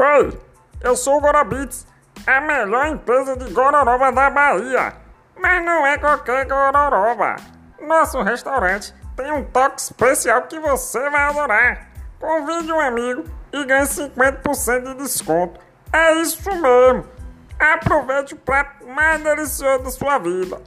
Oi, eu sou o Gorobits, a melhor empresa de gororoba da Bahia. Mas não é qualquer gororoba. Nosso restaurante tem um toque especial que você vai adorar. Convide um amigo e ganhe 50% de desconto. É isso mesmo. Aproveite o prato mais delicioso da sua vida.